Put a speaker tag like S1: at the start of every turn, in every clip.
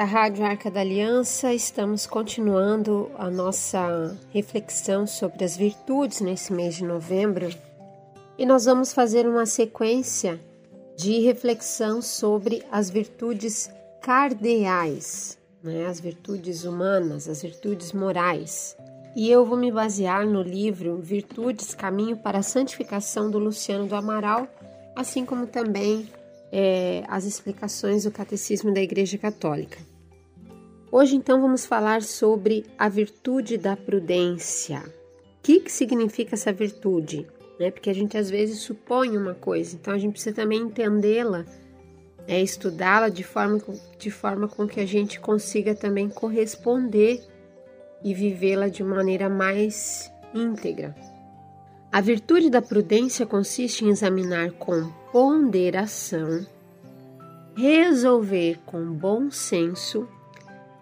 S1: da Rádio Arca da Aliança, estamos continuando a nossa reflexão sobre as virtudes nesse mês de novembro e nós vamos fazer uma sequência de reflexão sobre as virtudes cardeais, né? as virtudes humanas, as virtudes morais. E eu vou me basear no livro Virtudes Caminho para a Santificação do Luciano do Amaral, assim como também é, as explicações do Catecismo da Igreja Católica. Hoje, então, vamos falar sobre a virtude da prudência. O que, que significa essa virtude? Né? Porque a gente às vezes supõe uma coisa, então a gente precisa também entendê-la, é, estudá-la de forma, de forma com que a gente consiga também corresponder e vivê-la de maneira mais íntegra. A virtude da prudência consiste em examinar com ponderação, resolver com bom senso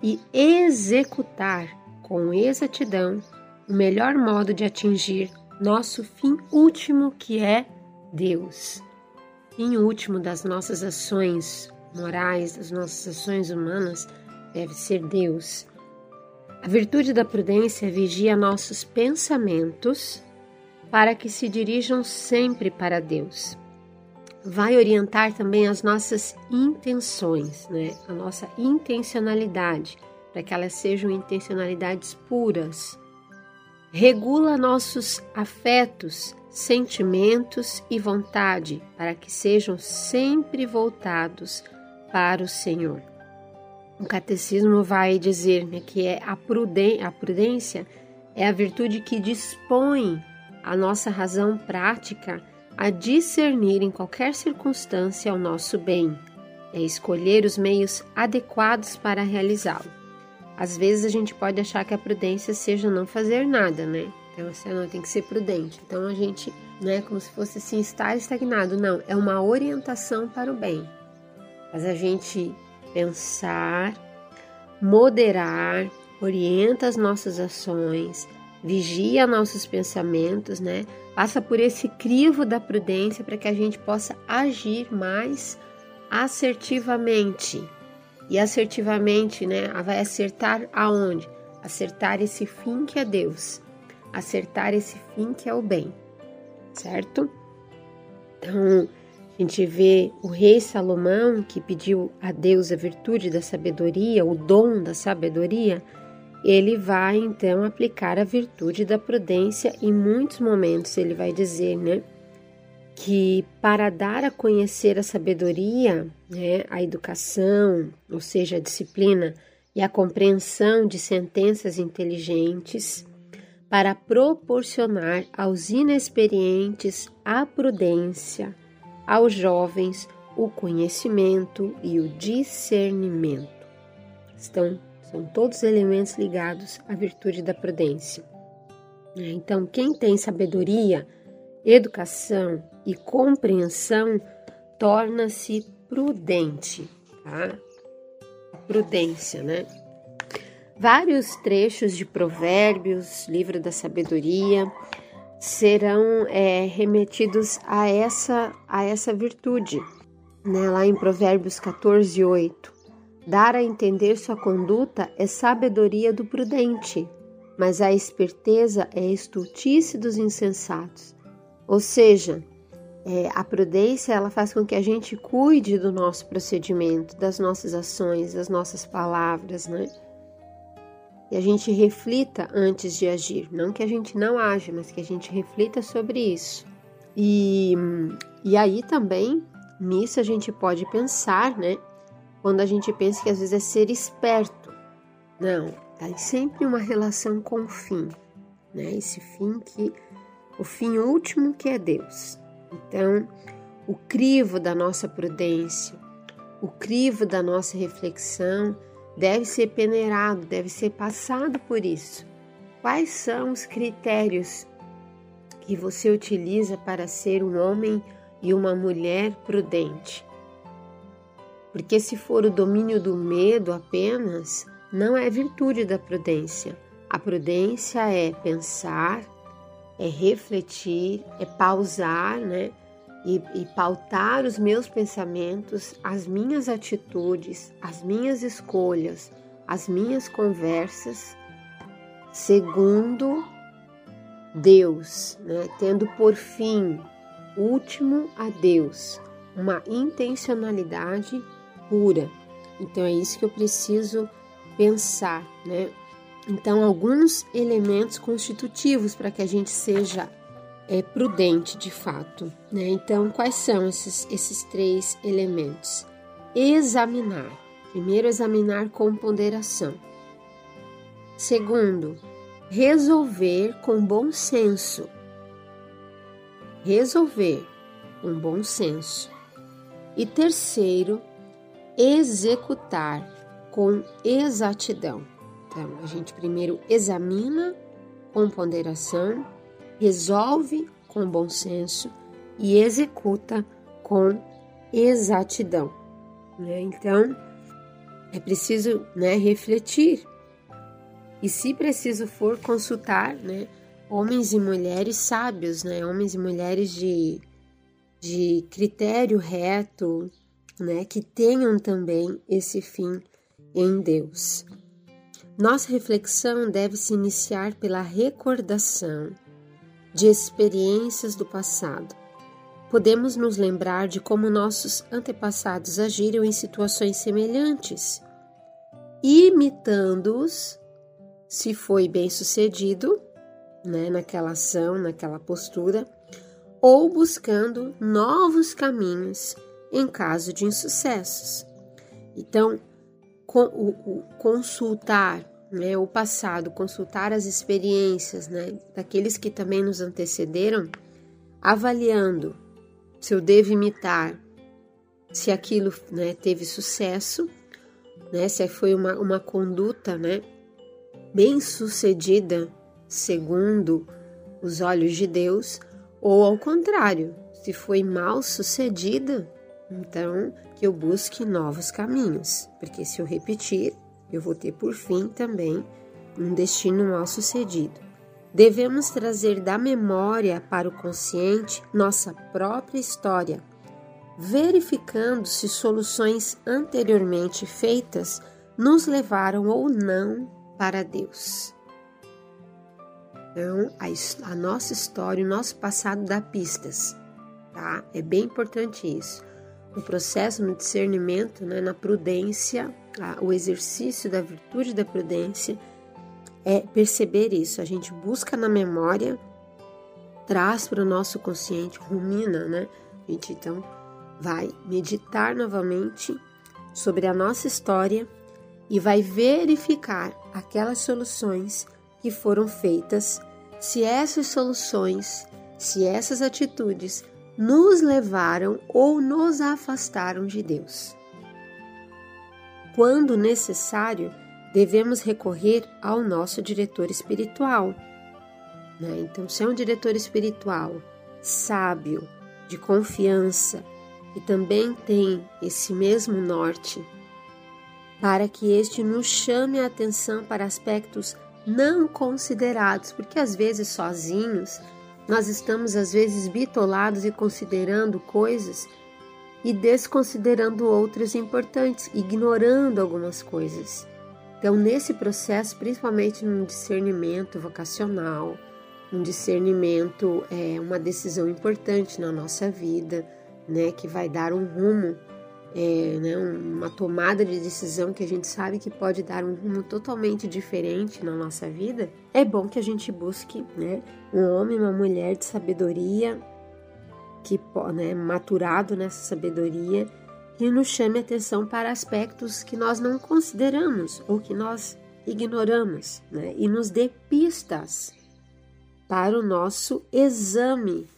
S1: e executar com exatidão o melhor modo de atingir nosso fim último, que é Deus. Fim último das nossas ações morais, das nossas ações humanas, deve ser Deus. A virtude da prudência vigia nossos pensamentos para que se dirijam sempre para Deus. Vai orientar também as nossas intenções, né? a nossa intencionalidade, para que elas sejam intencionalidades puras. Regula nossos afetos, sentimentos e vontade, para que sejam sempre voltados para o Senhor. O catecismo vai dizer né, que é a, a prudência é a virtude que dispõe a nossa razão prática a discernir em qualquer circunstância o nosso bem, é escolher os meios adequados para realizá-lo. Às vezes a gente pode achar que a prudência seja não fazer nada, né? Então você não tem que ser prudente. Então a gente não é como se fosse assim estar estagnado, não, é uma orientação para o bem. Mas a gente pensar, moderar, orienta as nossas ações, vigia nossos pensamentos, né? Passa por esse crivo da prudência para que a gente possa agir mais assertivamente. E assertivamente, né? Vai acertar aonde? Acertar esse fim que é Deus. Acertar esse fim que é o bem. Certo? Então, a gente vê o rei Salomão que pediu a Deus a virtude da sabedoria, o dom da sabedoria, ele vai então aplicar a virtude da prudência em muitos momentos ele vai dizer, né, que para dar a conhecer a sabedoria, né, a educação, ou seja, a disciplina e a compreensão de sentenças inteligentes, para proporcionar aos inexperientes a prudência, aos jovens o conhecimento e o discernimento. Estão são todos elementos ligados à virtude da prudência. Então, quem tem sabedoria, educação e compreensão torna-se prudente, tá? Prudência, né? Vários trechos de Provérbios, livro da sabedoria, serão é, remetidos a essa, a essa virtude. Né? Lá em Provérbios 14, 8. Dar a entender sua conduta é sabedoria do prudente, mas a esperteza é estultice dos insensatos. Ou seja, é, a prudência ela faz com que a gente cuide do nosso procedimento, das nossas ações, das nossas palavras, né? E a gente reflita antes de agir. Não que a gente não age, mas que a gente reflita sobre isso. E, e aí também, nisso a gente pode pensar, né? Quando a gente pensa que às vezes é ser esperto. Não, tá sempre uma relação com o fim, né? Esse fim que o fim último que é Deus. Então, o crivo da nossa prudência, o crivo da nossa reflexão deve ser peneirado, deve ser passado por isso. Quais são os critérios que você utiliza para ser um homem e uma mulher prudente? Porque se for o domínio do medo apenas, não é virtude da prudência. A prudência é pensar, é refletir, é pausar, né? e, e pautar os meus pensamentos, as minhas atitudes, as minhas escolhas, as minhas conversas, segundo Deus, né? tendo por fim último a Deus, uma intencionalidade pura. Então é isso que eu preciso pensar, né? Então alguns elementos constitutivos para que a gente seja é, prudente de fato, né? Então quais são esses, esses três elementos? Examinar. Primeiro, examinar com ponderação. Segundo, resolver com bom senso. Resolver com bom senso. E terceiro, executar com exatidão. Então, a gente primeiro examina com ponderação, resolve com bom senso e executa com exatidão. Né? Então, é preciso né, refletir e, se preciso for, consultar né, homens e mulheres sábios, né, homens e mulheres de, de critério reto, né, que tenham também esse fim em Deus. Nossa reflexão deve se iniciar pela recordação de experiências do passado. Podemos nos lembrar de como nossos antepassados agiram em situações semelhantes, imitando-os, se foi bem sucedido, né, naquela ação, naquela postura, ou buscando novos caminhos em caso de insucessos. Então, consultar né, o passado, consultar as experiências né, daqueles que também nos antecederam, avaliando se eu devo imitar, se aquilo né, teve sucesso, né, se foi uma, uma conduta né, bem sucedida segundo os olhos de Deus, ou ao contrário, se foi mal sucedida, então que eu busque novos caminhos, porque se eu repetir, eu vou ter por fim também um destino mal sucedido. Devemos trazer da memória para o consciente nossa própria história, verificando se soluções anteriormente feitas nos levaram ou não para Deus. Então, a, a nossa história, o nosso passado dá pistas, tá? É bem importante isso no processo, no discernimento, né, na prudência, a, o exercício da virtude da prudência é perceber isso. A gente busca na memória, traz para o nosso consciente, rumina, né? A gente então vai meditar novamente sobre a nossa história e vai verificar aquelas soluções que foram feitas, se essas soluções, se essas atitudes nos levaram ou nos afastaram de Deus. Quando necessário, devemos recorrer ao nosso diretor espiritual. Né? Então, se é um diretor espiritual sábio, de confiança, e também tem esse mesmo norte, para que este nos chame a atenção para aspectos não considerados, porque às vezes sozinhos nós estamos às vezes bitolados e considerando coisas e desconsiderando outras importantes, ignorando algumas coisas. Então, nesse processo, principalmente no discernimento vocacional, um discernimento é uma decisão importante na nossa vida, né, que vai dar um rumo é, né, uma tomada de decisão que a gente sabe que pode dar um rumo totalmente diferente na nossa vida, é bom que a gente busque né, um homem, uma mulher de sabedoria, que né, maturado nessa sabedoria, que nos chame atenção para aspectos que nós não consideramos ou que nós ignoramos, né, e nos dê pistas para o nosso exame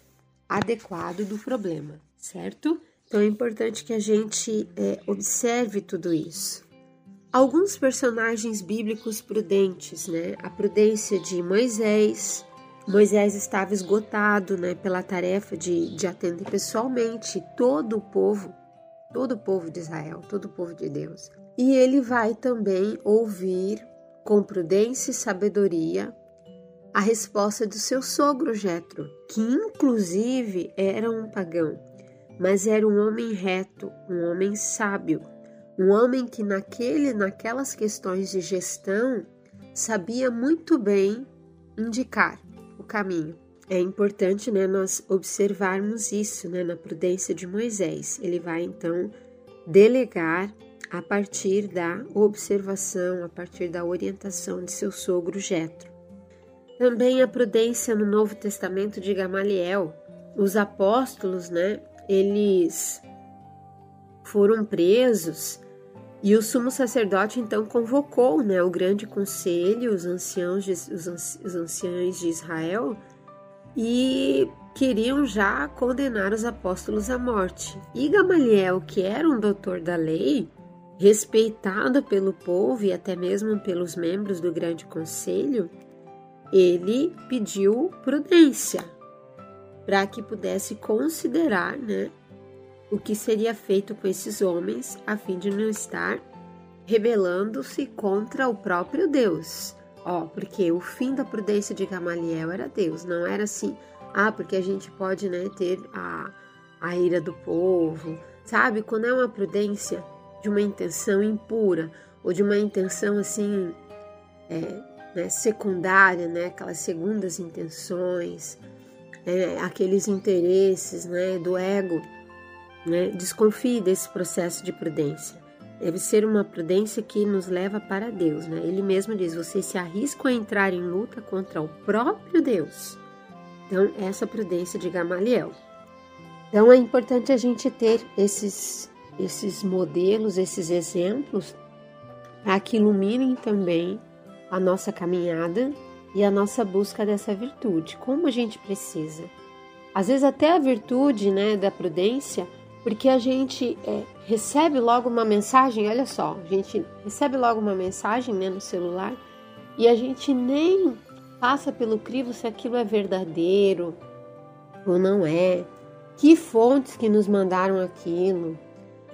S1: adequado do problema, certo? Então é importante que a gente é, observe tudo isso. Alguns personagens bíblicos prudentes, né? A prudência de Moisés. Moisés estava esgotado, né, pela tarefa de, de atender pessoalmente todo o povo, todo o povo de Israel, todo o povo de Deus. E ele vai também ouvir com prudência e sabedoria a resposta do seu sogro Jetro, que inclusive era um pagão mas era um homem reto, um homem sábio, um homem que naquele, naquelas questões de gestão sabia muito bem indicar o caminho. É importante né, nós observarmos isso né, na prudência de Moisés. Ele vai então delegar a partir da observação, a partir da orientação de seu sogro Jetro. Também a prudência no Novo Testamento de Gamaliel. Os apóstolos, né, eles foram presos e o sumo sacerdote então convocou, né, o grande conselho, os anciãos, de, os, os anciãos de Israel e queriam já condenar os apóstolos à morte. E Gamaliel, que era um doutor da lei, respeitado pelo povo e até mesmo pelos membros do Grande Conselho, ele pediu prudência para que pudesse considerar né, o que seria feito com esses homens a fim de não estar rebelando-se contra o próprio Deus. Ó, porque o fim da prudência de Gamaliel era Deus, não era assim, ah, porque a gente pode né, ter a, a ira do povo, sabe? Quando é uma prudência de uma intenção impura ou de uma intenção assim é, né, secundária, né, aquelas segundas intenções, né, aqueles interesses né, do ego, né, desconfie desse processo de prudência. Deve ser uma prudência que nos leva para Deus. Né? Ele mesmo diz: você se arrisca a entrar em luta contra o próprio Deus. Então, essa prudência de Gamaliel. Então, é importante a gente ter esses esses modelos, esses exemplos, para que iluminem também a nossa caminhada e a nossa busca dessa virtude. Como a gente precisa. Às vezes até a virtude, né, da prudência, porque a gente é, recebe logo uma mensagem, olha só, a gente recebe logo uma mensagem, né, no celular e a gente nem passa pelo crivo se aquilo é verdadeiro ou não é. Que fontes que nos mandaram aquilo?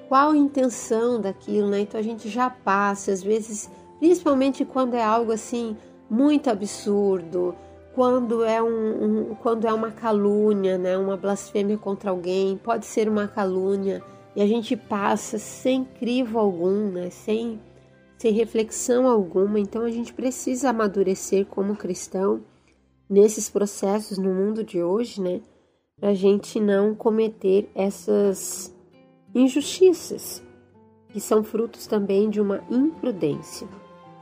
S1: qual a intenção daquilo, né? Então a gente já passa, às vezes, principalmente quando é algo assim muito absurdo, quando é um, um, quando é uma calúnia, né? Uma blasfêmia contra alguém, pode ser uma calúnia e a gente passa sem crivo algum, né? Sem sem reflexão alguma. Então a gente precisa amadurecer como cristão nesses processos no mundo de hoje, né? Para a gente não cometer essas injustiças, que são frutos também de uma imprudência,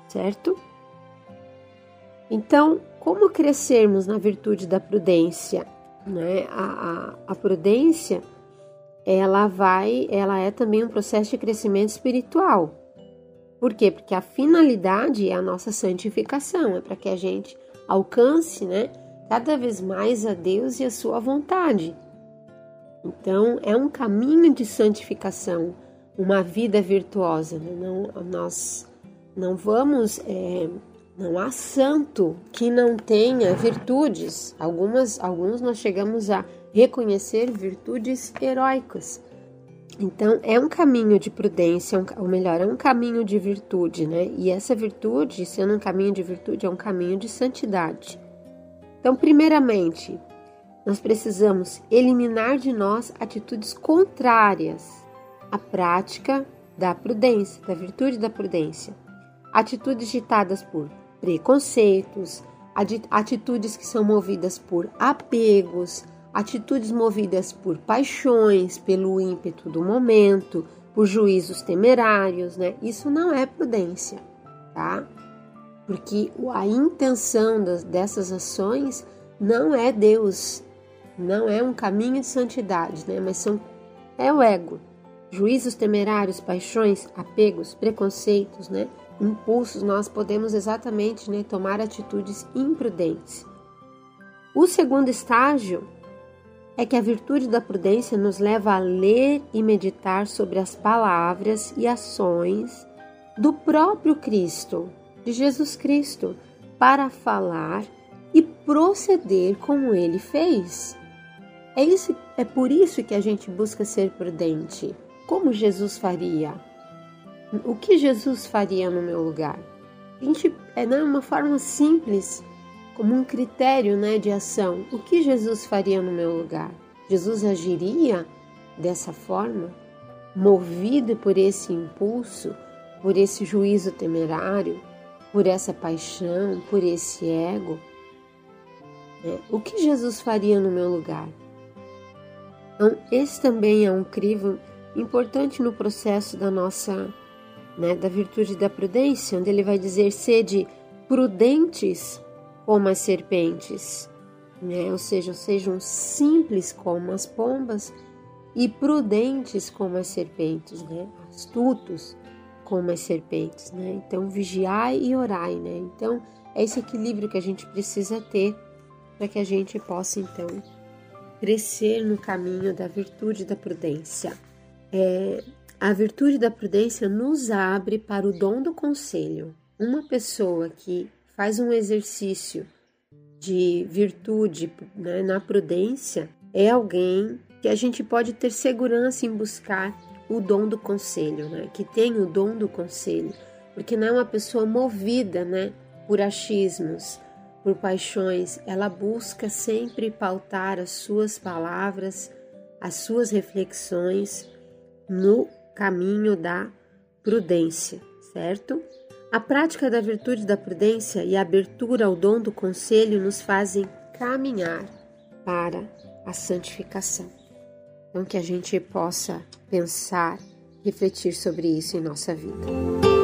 S1: certo? Então, como crescermos na virtude da prudência? Né? A, a, a prudência, ela vai, ela é também um processo de crescimento espiritual. Por quê? Porque a finalidade é a nossa santificação, é para que a gente alcance, né, cada vez mais a Deus e a sua vontade. Então, é um caminho de santificação, uma vida virtuosa. Né? Não, nós não vamos, é, não há santo que não tenha virtudes. Algumas, alguns nós chegamos a reconhecer virtudes heróicas. Então, é um caminho de prudência, um, ou melhor, é um caminho de virtude, né? E essa virtude, sendo um caminho de virtude, é um caminho de santidade. Então, primeiramente, nós precisamos eliminar de nós atitudes contrárias à prática da prudência, da virtude da prudência. Atitudes ditadas por preconceitos, atitudes que são movidas por apegos, atitudes movidas por paixões, pelo ímpeto do momento, por juízos temerários, né? Isso não é prudência, tá? Porque a intenção dessas ações não é Deus, não é um caminho de santidade, né? mas são, é o ego. Juízos temerários, paixões, apegos, preconceitos, né? impulsos, nós podemos exatamente né, tomar atitudes imprudentes. O segundo estágio é que a virtude da prudência nos leva a ler e meditar sobre as palavras e ações do próprio Cristo, de Jesus Cristo, para falar e proceder como ele fez. É, isso, é por isso que a gente busca ser prudente. Como Jesus faria? O que Jesus faria no meu lugar? A gente é né, uma forma simples, como um critério né, de ação. O que Jesus faria no meu lugar? Jesus agiria dessa forma, movido por esse impulso, por esse juízo temerário, por essa paixão, por esse ego, né? o que Jesus faria no meu lugar? Então, esse também é um crivo importante no processo da nossa, né, da virtude da prudência, onde ele vai dizer: sede prudentes como as serpentes, né? ou seja, sejam simples como as pombas e prudentes como as serpentes, né? astutos como as serpentes. Né? Então, vigiai e orai. Né? Então, é esse equilíbrio que a gente precisa ter para que a gente possa, então, crescer no caminho da virtude da prudência. É, a virtude da prudência nos abre para o dom do conselho. Uma pessoa que faz um exercício de virtude né, na prudência é alguém que a gente pode ter segurança em buscar o dom do conselho, né? que tem o dom do conselho, porque não é uma pessoa movida né, por achismos, por paixões, ela busca sempre pautar as suas palavras, as suas reflexões no caminho da prudência, certo? A prática da virtude da prudência e a abertura ao dom do conselho nos fazem caminhar para a santificação. Então, que a gente possa pensar, refletir sobre isso em nossa vida.